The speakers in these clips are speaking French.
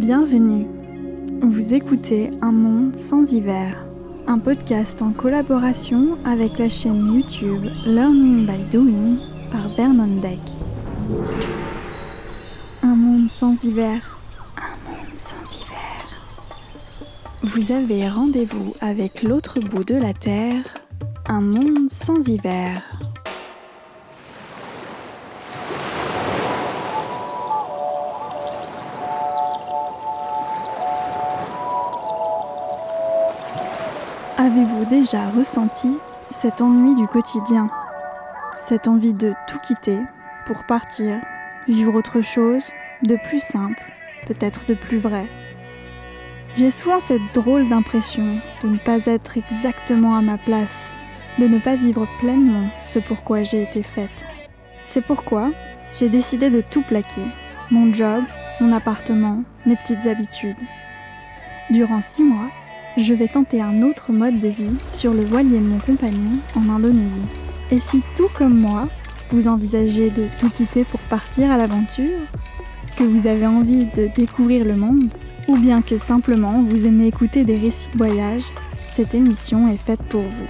Bienvenue. Vous écoutez Un monde sans hiver, un podcast en collaboration avec la chaîne YouTube Learning by Doing par Vernon Deck. Un monde sans hiver. Un monde sans hiver. Vous avez rendez-vous avec l'autre bout de la Terre. Un monde sans hiver. Avez-vous déjà ressenti cet ennui du quotidien Cette envie de tout quitter pour partir, vivre autre chose, de plus simple, peut-être de plus vrai? J'ai souvent cette drôle d'impression de ne pas être exactement à ma place, de ne pas vivre pleinement ce pourquoi j'ai été faite. C'est pourquoi j'ai décidé de tout plaquer, mon job, mon appartement, mes petites habitudes. Durant six mois, je vais tenter un autre mode de vie sur le voilier de mon compagnon en Indonésie. Et si tout comme moi, vous envisagez de tout quitter pour partir à l'aventure, que vous avez envie de découvrir le monde, ou bien que simplement vous aimez écouter des récits de voyage, cette émission est faite pour vous.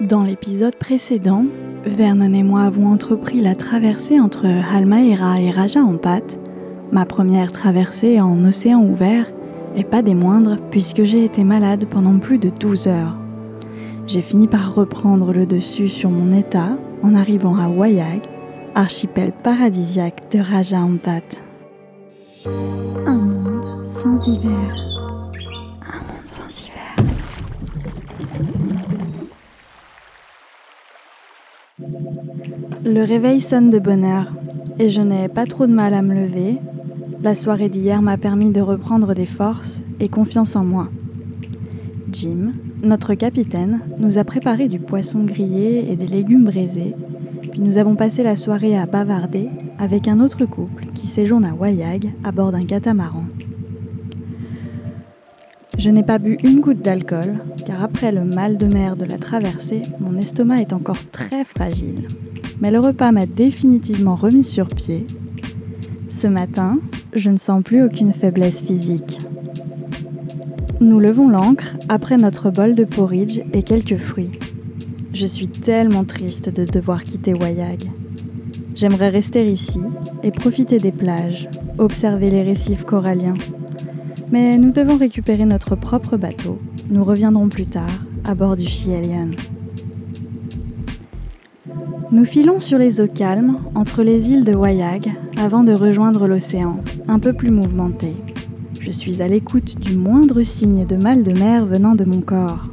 Dans l'épisode précédent, Vernon et moi avons entrepris la traversée entre Halmahera et Raja Ampat, ma première traversée en océan ouvert, et pas des moindres puisque j'ai été malade pendant plus de 12 heures. J'ai fini par reprendre le dessus sur mon état en arrivant à Wayag, archipel paradisiaque de Raja Ampat. Un monde sans hiver. Le réveil sonne de bonne heure et je n'ai pas trop de mal à me lever. La soirée d'hier m'a permis de reprendre des forces et confiance en moi. Jim, notre capitaine, nous a préparé du poisson grillé et des légumes braisés, puis nous avons passé la soirée à bavarder avec un autre couple qui séjourne à Wayag à bord d'un catamaran. Je n'ai pas bu une goutte d'alcool, car après le mal de mer de la traversée, mon estomac est encore très fragile mais le repas m'a définitivement remis sur pied. Ce matin, je ne sens plus aucune faiblesse physique. Nous levons l'ancre après notre bol de porridge et quelques fruits. Je suis tellement triste de devoir quitter Wayag. J'aimerais rester ici et profiter des plages, observer les récifs coralliens. Mais nous devons récupérer notre propre bateau. Nous reviendrons plus tard à bord du Chielian. Nous filons sur les eaux calmes entre les îles de Wayag avant de rejoindre l'océan, un peu plus mouvementé. Je suis à l'écoute du moindre signe de mal de mer venant de mon corps.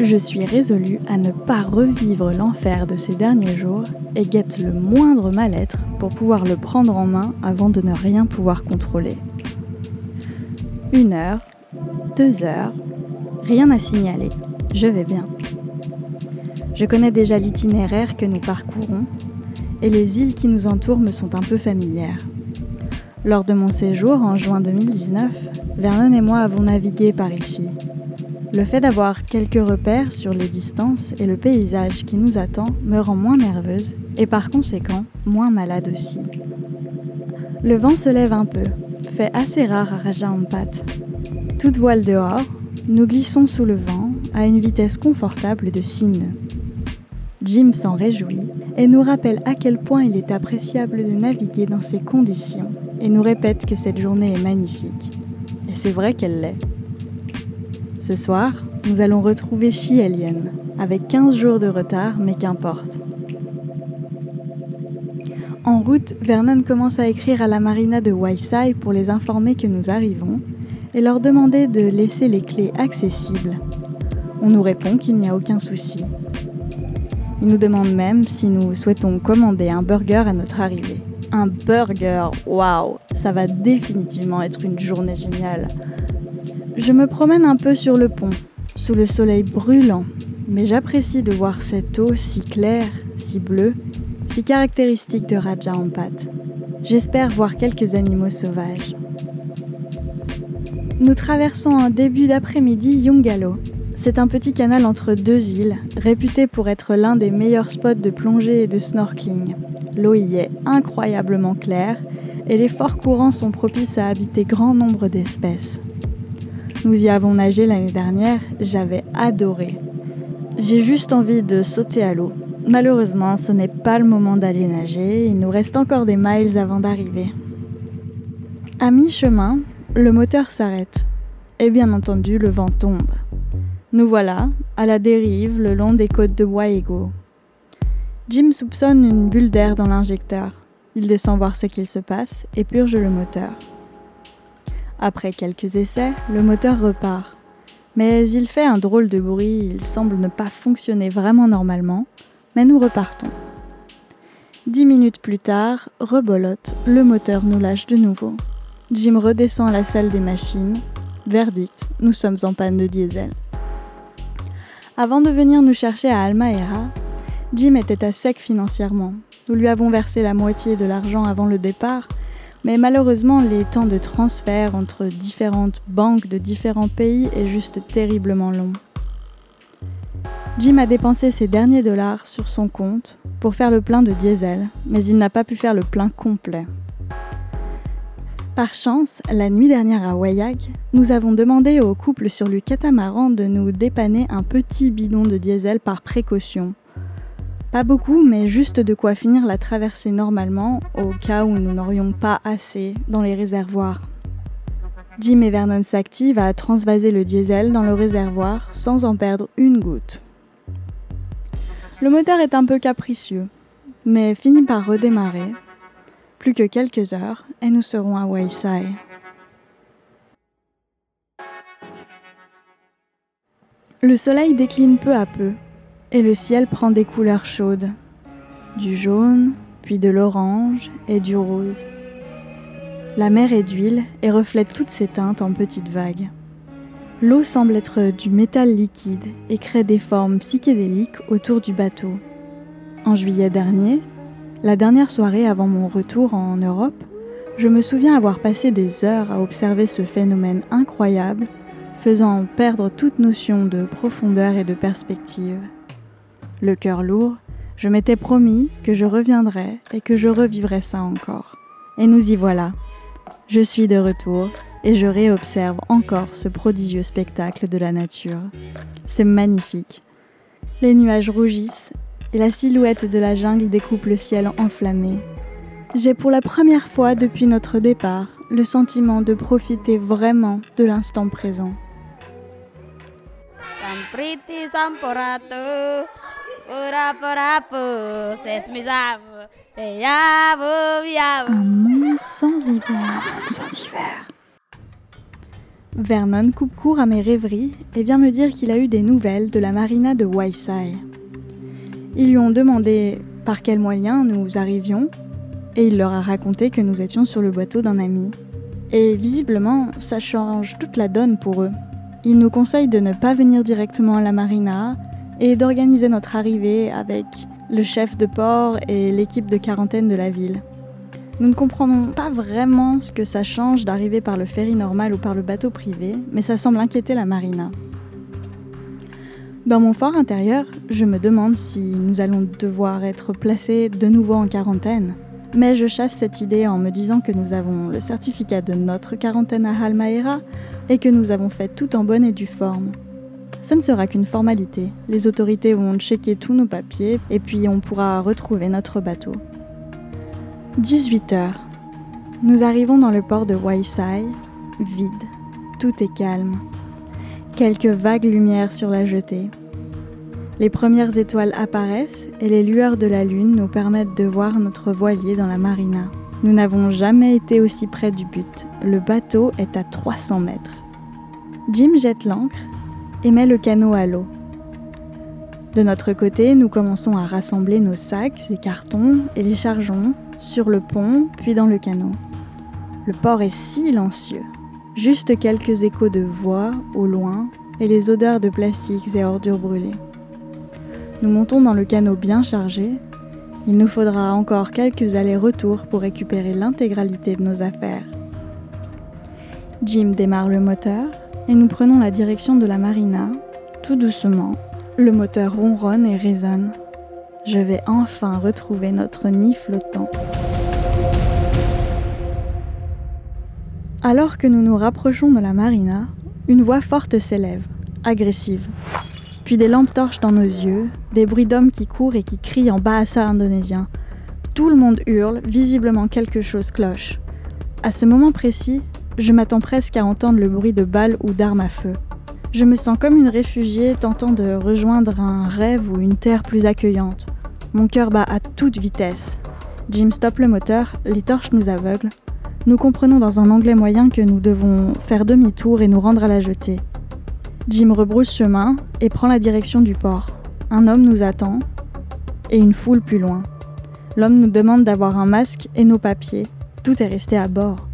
Je suis résolue à ne pas revivre l'enfer de ces derniers jours et guette le moindre mal-être pour pouvoir le prendre en main avant de ne rien pouvoir contrôler. Une heure, deux heures, rien à signaler, je vais bien. Je connais déjà l'itinéraire que nous parcourons et les îles qui nous entourent me sont un peu familières. Lors de mon séjour en juin 2019, Vernon et moi avons navigué par ici. Le fait d'avoir quelques repères sur les distances et le paysage qui nous attend me rend moins nerveuse et par conséquent moins malade aussi. Le vent se lève un peu, fait assez rare à Raja Ampat. Toute voile dehors, nous glissons sous le vent à une vitesse confortable de 6 nœuds. Jim s'en réjouit et nous rappelle à quel point il est appréciable de naviguer dans ces conditions et nous répète que cette journée est magnifique. Et c'est vrai qu'elle l'est. Ce soir, nous allons retrouver Chielian, avec 15 jours de retard, mais qu'importe. En route, Vernon commence à écrire à la marina de Waisai pour les informer que nous arrivons et leur demander de laisser les clés accessibles. On nous répond qu'il n'y a aucun souci il nous demande même si nous souhaitons commander un burger à notre arrivée. Un burger, waouh, ça va définitivement être une journée géniale. Je me promène un peu sur le pont, sous le soleil brûlant, mais j'apprécie de voir cette eau si claire, si bleue, si caractéristique de Raja Ampat. J'espère voir quelques animaux sauvages. Nous traversons un début d'après-midi Yungalo, c'est un petit canal entre deux îles, réputé pour être l'un des meilleurs spots de plongée et de snorkeling. L'eau y est incroyablement claire et les forts courants sont propices à habiter grand nombre d'espèces. Nous y avons nagé l'année dernière, j'avais adoré. J'ai juste envie de sauter à l'eau. Malheureusement, ce n'est pas le moment d'aller nager, il nous reste encore des miles avant d'arriver. À mi-chemin, le moteur s'arrête. Et bien entendu, le vent tombe. Nous voilà, à la dérive le long des côtes de Waego. Jim soupçonne une bulle d'air dans l'injecteur. Il descend voir ce qu'il se passe et purge le moteur. Après quelques essais, le moteur repart. Mais il fait un drôle de bruit, il semble ne pas fonctionner vraiment normalement, mais nous repartons. Dix minutes plus tard, rebolote, le moteur nous lâche de nouveau. Jim redescend à la salle des machines. Verdict, nous sommes en panne de diesel. Avant de venir nous chercher à Almaera, Jim était à sec financièrement. Nous lui avons versé la moitié de l'argent avant le départ, mais malheureusement les temps de transfert entre différentes banques de différents pays est juste terriblement long. Jim a dépensé ses derniers dollars sur son compte pour faire le plein de diesel, mais il n'a pas pu faire le plein complet. Par chance, la nuit dernière à Wayag, nous avons demandé au couple sur le catamaran de nous dépanner un petit bidon de diesel par précaution. Pas beaucoup, mais juste de quoi finir la traversée normalement au cas où nous n'aurions pas assez dans les réservoirs. Jim et Vernon s'activent à transvaser le diesel dans le réservoir sans en perdre une goutte. Le moteur est un peu capricieux, mais finit par redémarrer plus que quelques heures et nous serons à Wayside. Le soleil décline peu à peu et le ciel prend des couleurs chaudes, du jaune, puis de l'orange et du rose. La mer est d'huile et reflète toutes ces teintes en petites vagues. L'eau semble être du métal liquide et crée des formes psychédéliques autour du bateau. En juillet dernier, la dernière soirée avant mon retour en Europe, je me souviens avoir passé des heures à observer ce phénomène incroyable, faisant perdre toute notion de profondeur et de perspective. Le cœur lourd, je m'étais promis que je reviendrais et que je revivrais ça encore. Et nous y voilà. Je suis de retour et je réobserve encore ce prodigieux spectacle de la nature. C'est magnifique. Les nuages rougissent et la silhouette de la jungle découpe le ciel enflammé. J'ai pour la première fois depuis notre départ le sentiment de profiter vraiment de l'instant présent. Un monde sans hiver, sans hiver. Vernon coupe court à mes rêveries et vient me dire qu'il a eu des nouvelles de la marina de Waisai. Ils lui ont demandé par quels moyens nous arrivions et il leur a raconté que nous étions sur le bateau d'un ami. Et visiblement, ça change toute la donne pour eux. Ils nous conseillent de ne pas venir directement à la marina et d'organiser notre arrivée avec le chef de port et l'équipe de quarantaine de la ville. Nous ne comprenons pas vraiment ce que ça change d'arriver par le ferry normal ou par le bateau privé, mais ça semble inquiéter la marina. Dans mon fort intérieur, je me demande si nous allons devoir être placés de nouveau en quarantaine. Mais je chasse cette idée en me disant que nous avons le certificat de notre quarantaine à Halmaera et que nous avons fait tout en bonne et due forme. Ce ne sera qu'une formalité. Les autorités vont checker tous nos papiers et puis on pourra retrouver notre bateau. 18 heures. Nous arrivons dans le port de Waisai, vide. Tout est calme quelques vagues lumières sur la jetée. Les premières étoiles apparaissent et les lueurs de la lune nous permettent de voir notre voilier dans la marina. Nous n'avons jamais été aussi près du but. Le bateau est à 300 mètres. Jim jette l'ancre et met le canot à l'eau. De notre côté, nous commençons à rassembler nos sacs et cartons et les chargeons sur le pont puis dans le canot. Le port est silencieux. Juste quelques échos de voix au loin et les odeurs de plastiques et ordures brûlées. Nous montons dans le canot bien chargé. Il nous faudra encore quelques allers-retours pour récupérer l'intégralité de nos affaires. Jim démarre le moteur et nous prenons la direction de la marina, Tout doucement, le moteur ronronne et résonne. Je vais enfin retrouver notre nid flottant. Alors que nous nous rapprochons de la marina, une voix forte s'élève, agressive. Puis des lampes torches dans nos yeux, des bruits d'hommes qui courent et qui crient en bahasa indonésien. Tout le monde hurle, visiblement quelque chose cloche. À ce moment précis, je m'attends presque à entendre le bruit de balles ou d'armes à feu. Je me sens comme une réfugiée tentant de rejoindre un rêve ou une terre plus accueillante. Mon cœur bat à toute vitesse. Jim stoppe le moteur, les torches nous aveuglent, nous comprenons dans un anglais moyen que nous devons faire demi-tour et nous rendre à la jetée. Jim rebrousse chemin et prend la direction du port. Un homme nous attend et une foule plus loin. L'homme nous demande d'avoir un masque et nos papiers. Tout est resté à bord.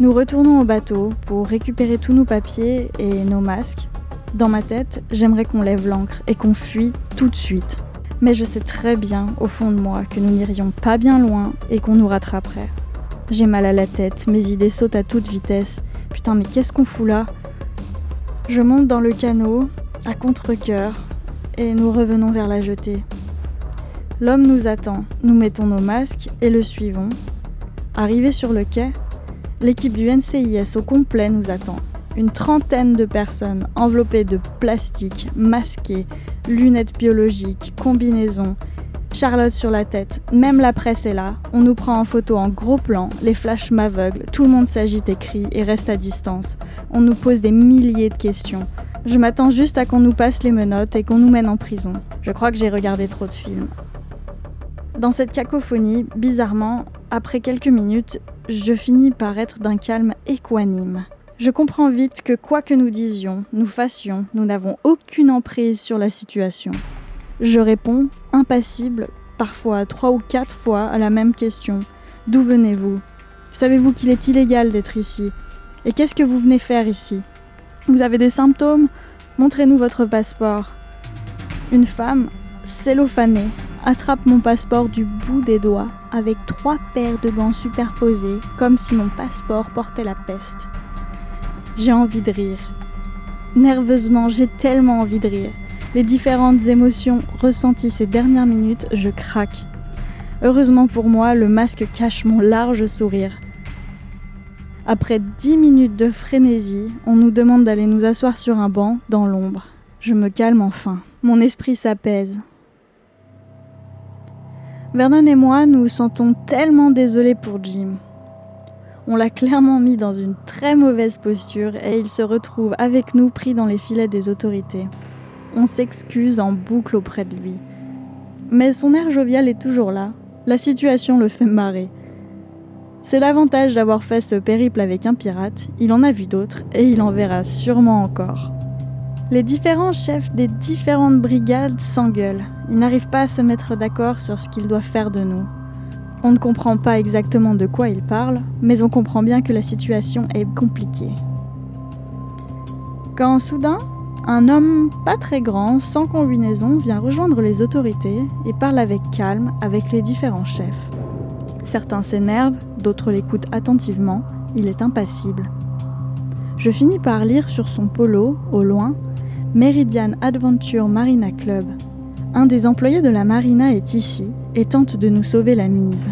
Nous retournons au bateau pour récupérer tous nos papiers et nos masques. Dans ma tête, j'aimerais qu'on lève l'ancre et qu'on fuit tout de suite. Mais je sais très bien, au fond de moi, que nous n'irions pas bien loin et qu'on nous rattraperait. J'ai mal à la tête, mes idées sautent à toute vitesse. Putain, mais qu'est-ce qu'on fout là Je monte dans le canot, à contre-coeur, et nous revenons vers la jetée. L'homme nous attend, nous mettons nos masques et le suivons. Arrivé sur le quai, l'équipe du NCIS au complet nous attend. Une trentaine de personnes enveloppées de plastique, masquées, lunettes biologiques, combinaisons, Charlotte sur la tête, même la presse est là, on nous prend en photo en gros plan, les flashs m'aveuglent, tout le monde s'agite et crie et reste à distance. On nous pose des milliers de questions. Je m'attends juste à qu'on nous passe les menottes et qu'on nous mène en prison. Je crois que j'ai regardé trop de films. Dans cette cacophonie, bizarrement, après quelques minutes, je finis par être d'un calme équanime. Je comprends vite que quoi que nous disions, nous fassions, nous n'avons aucune emprise sur la situation. Je réponds, impassible, parfois trois ou quatre fois à la même question. D'où venez-vous? Savez-vous qu'il est illégal d'être ici? Et qu'est-ce que vous venez faire ici? Vous avez des symptômes? Montrez-nous votre passeport. Une femme, cellophanée, attrape mon passeport du bout des doigts avec trois paires de gants superposés, comme si mon passeport portait la peste. J'ai envie de rire. Nerveusement, j'ai tellement envie de rire les différentes émotions ressenties ces dernières minutes, je craque. Heureusement pour moi, le masque cache mon large sourire. Après dix minutes de frénésie, on nous demande d'aller nous asseoir sur un banc, dans l'ombre. Je me calme enfin. Mon esprit s'apaise. Vernon et moi nous sentons tellement désolés pour Jim. On l'a clairement mis dans une très mauvaise posture et il se retrouve avec nous pris dans les filets des autorités on s'excuse en boucle auprès de lui. Mais son air jovial est toujours là. La situation le fait marrer. C'est l'avantage d'avoir fait ce périple avec un pirate, il en a vu d'autres et il en verra sûrement encore. Les différents chefs des différentes brigades s'engueulent. Ils n'arrivent pas à se mettre d'accord sur ce qu'ils doivent faire de nous. On ne comprend pas exactement de quoi ils parlent, mais on comprend bien que la situation est compliquée. Quand soudain, un homme pas très grand, sans combinaison, vient rejoindre les autorités et parle avec calme avec les différents chefs. Certains s'énervent, d'autres l'écoutent attentivement, il est impassible. Je finis par lire sur son polo, au loin, Meridian Adventure Marina Club. Un des employés de la marina est ici et tente de nous sauver la mise.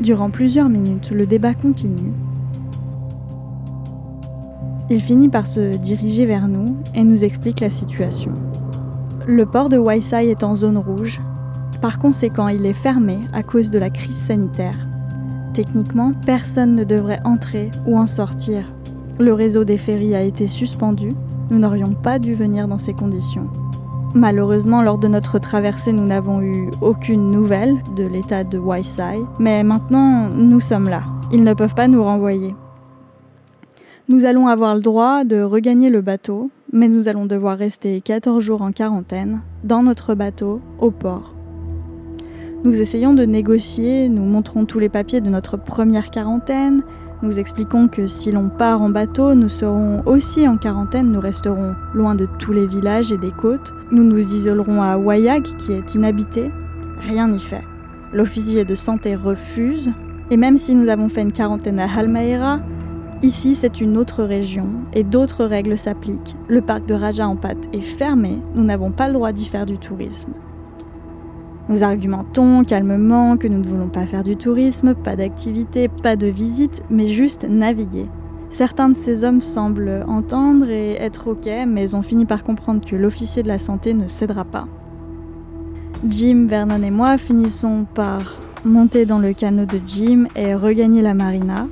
Durant plusieurs minutes, le débat continue il finit par se diriger vers nous et nous explique la situation. Le port de Waisai est en zone rouge, par conséquent il est fermé à cause de la crise sanitaire. Techniquement, personne ne devrait entrer ou en sortir. Le réseau des ferries a été suspendu, nous n'aurions pas dû venir dans ces conditions. Malheureusement, lors de notre traversée, nous n'avons eu aucune nouvelle de l'état de Waisai, mais maintenant, nous sommes là. Ils ne peuvent pas nous renvoyer. Nous allons avoir le droit de regagner le bateau, mais nous allons devoir rester 14 jours en quarantaine dans notre bateau au port. Nous essayons de négocier, nous montrons tous les papiers de notre première quarantaine, nous expliquons que si l'on part en bateau, nous serons aussi en quarantaine, nous resterons loin de tous les villages et des côtes, nous nous isolerons à Wayag qui est inhabité. Rien n'y fait. L'officier de santé refuse, et même si nous avons fait une quarantaine à Halmaera, Ici, c'est une autre région et d'autres règles s'appliquent. Le parc de Raja Ampat est fermé, nous n'avons pas le droit d'y faire du tourisme. Nous argumentons calmement que nous ne voulons pas faire du tourisme, pas d'activité, pas de visite, mais juste naviguer. Certains de ces hommes semblent entendre et être OK, mais ont fini par comprendre que l'officier de la santé ne cédera pas. Jim, Vernon et moi finissons par monter dans le canot de Jim et regagner la marina,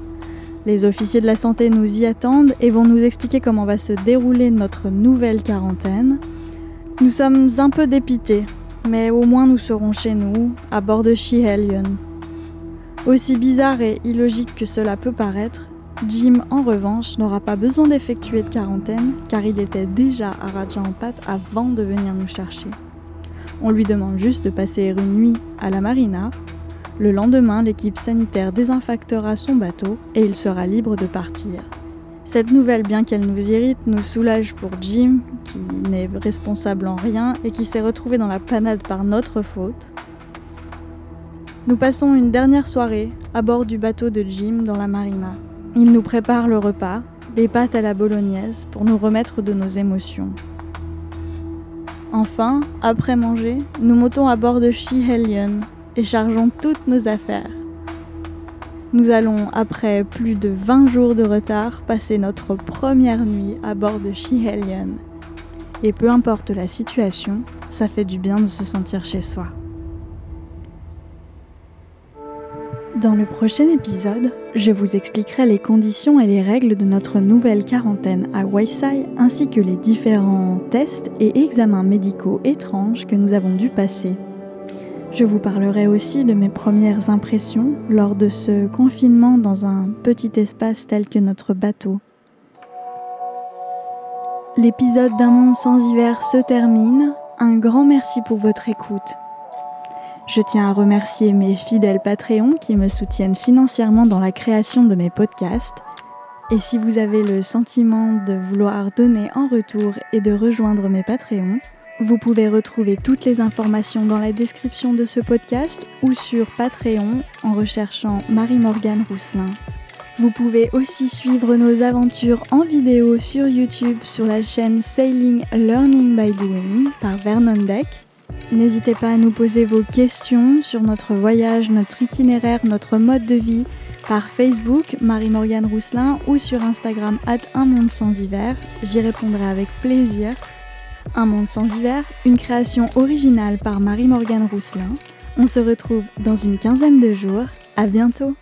les officiers de la santé nous y attendent et vont nous expliquer comment va se dérouler notre nouvelle quarantaine. Nous sommes un peu dépités, mais au moins nous serons chez nous, à bord de Shihelion. Aussi bizarre et illogique que cela peut paraître, Jim, en revanche, n'aura pas besoin d'effectuer de quarantaine car il était déjà à Raja avant de venir nous chercher. On lui demande juste de passer une nuit à la marina le lendemain, l'équipe sanitaire désinfectera son bateau et il sera libre de partir. Cette nouvelle, bien qu'elle nous irrite, nous soulage pour Jim, qui n'est responsable en rien et qui s'est retrouvé dans la panade par notre faute. Nous passons une dernière soirée à bord du bateau de Jim dans la marina. Il nous prépare le repas, des pâtes à la bolognaise, pour nous remettre de nos émotions. Enfin, après manger, nous montons à bord de Shihelion, et chargeons toutes nos affaires. Nous allons, après plus de 20 jours de retard, passer notre première nuit à bord de Shihelion. Et peu importe la situation, ça fait du bien de se sentir chez soi. Dans le prochain épisode, je vous expliquerai les conditions et les règles de notre nouvelle quarantaine à Waisai ainsi que les différents tests et examens médicaux étranges que nous avons dû passer je vous parlerai aussi de mes premières impressions lors de ce confinement dans un petit espace tel que notre bateau. L'épisode d'un monde sans hiver se termine. Un grand merci pour votre écoute. Je tiens à remercier mes fidèles Patreons qui me soutiennent financièrement dans la création de mes podcasts. Et si vous avez le sentiment de vouloir donner en retour et de rejoindre mes Patreons, vous pouvez retrouver toutes les informations dans la description de ce podcast ou sur Patreon en recherchant Marie-Morgane Rousselin. Vous pouvez aussi suivre nos aventures en vidéo sur YouTube sur la chaîne Sailing Learning by Doing par Vernon Deck. N'hésitez pas à nous poser vos questions sur notre voyage, notre itinéraire, notre mode de vie par Facebook Marie-Morgane Rousselin ou sur Instagram at un monde sans hiver. J'y répondrai avec plaisir. Un monde sans hiver, une création originale par Marie-Morgane Rousselin. On se retrouve dans une quinzaine de jours. À bientôt!